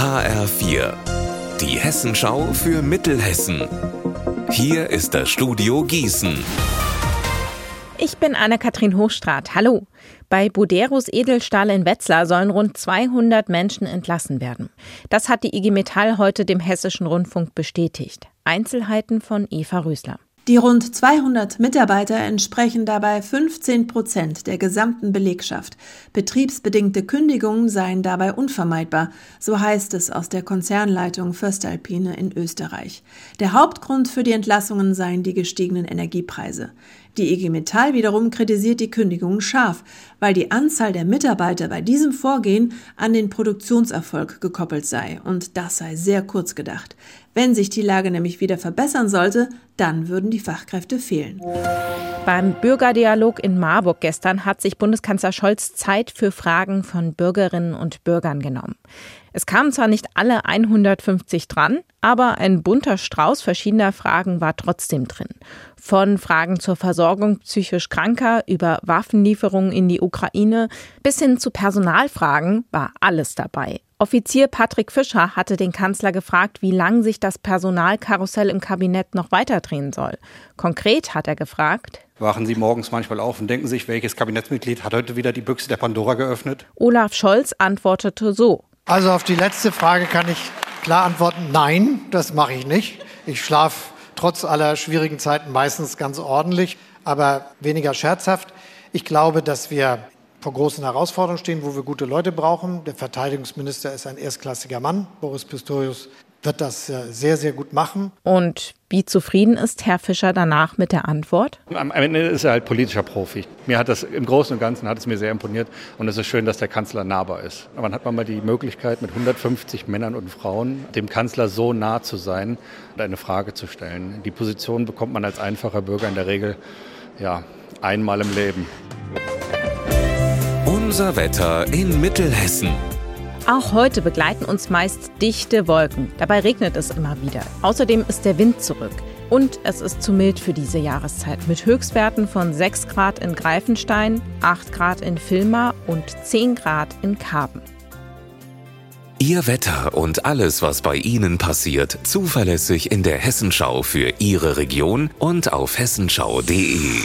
HR4, die Hessenschau für Mittelhessen. Hier ist das Studio Gießen. Ich bin Anne-Kathrin Hochstrat. Hallo. Bei Buderus Edelstahl in Wetzlar sollen rund 200 Menschen entlassen werden. Das hat die IG Metall heute dem Hessischen Rundfunk bestätigt. Einzelheiten von Eva Rösler. Die rund 200 Mitarbeiter entsprechen dabei 15 Prozent der gesamten Belegschaft. Betriebsbedingte Kündigungen seien dabei unvermeidbar, so heißt es aus der Konzernleitung Föstalpine in Österreich. Der Hauptgrund für die Entlassungen seien die gestiegenen Energiepreise. Die IG Metall wiederum kritisiert die Kündigungen scharf, weil die Anzahl der Mitarbeiter bei diesem Vorgehen an den Produktionserfolg gekoppelt sei. Und das sei sehr kurz gedacht. Wenn sich die Lage nämlich wieder verbessern sollte, dann würden die Fachkräfte fehlen. Beim Bürgerdialog in Marburg gestern hat sich Bundeskanzler Scholz Zeit für Fragen von Bürgerinnen und Bürgern genommen. Es kamen zwar nicht alle 150 dran, aber ein bunter Strauß verschiedener Fragen war trotzdem drin. Von Fragen zur Versorgung psychisch Kranker über Waffenlieferungen in die Ukraine bis hin zu Personalfragen war alles dabei. Offizier Patrick Fischer hatte den Kanzler gefragt, wie lang sich das Personalkarussell im Kabinett noch weiterdrehen soll. Konkret hat er gefragt, Wachen Sie morgens manchmal auf und denken sich, welches Kabinettsmitglied hat heute wieder die Büchse der Pandora geöffnet? Olaf Scholz antwortete so. Also auf die letzte Frage kann ich klar antworten, nein, das mache ich nicht. Ich schlafe trotz aller schwierigen Zeiten meistens ganz ordentlich, aber weniger scherzhaft. Ich glaube, dass wir vor großen Herausforderungen stehen, wo wir gute Leute brauchen. Der Verteidigungsminister ist ein erstklassiger Mann. Boris Pistorius wird das sehr, sehr gut machen. Und wie zufrieden ist Herr Fischer danach mit der Antwort? Am Ende ist er halt politischer Profi. Mir hat das im Großen und Ganzen hat es mir sehr imponiert und es ist schön, dass der Kanzler nahbar ist. Aber dann hat man mal die Möglichkeit, mit 150 Männern und Frauen dem Kanzler so nah zu sein und eine Frage zu stellen. Die Position bekommt man als einfacher Bürger in der Regel ja einmal im Leben. Unser Wetter in Mittelhessen. Auch heute begleiten uns meist dichte Wolken. Dabei regnet es immer wieder. Außerdem ist der Wind zurück. Und es ist zu mild für diese Jahreszeit mit Höchstwerten von 6 Grad in Greifenstein, 8 Grad in Vilma und 10 Grad in Karben. Ihr Wetter und alles, was bei Ihnen passiert, zuverlässig in der Hessenschau für Ihre Region und auf hessenschau.de.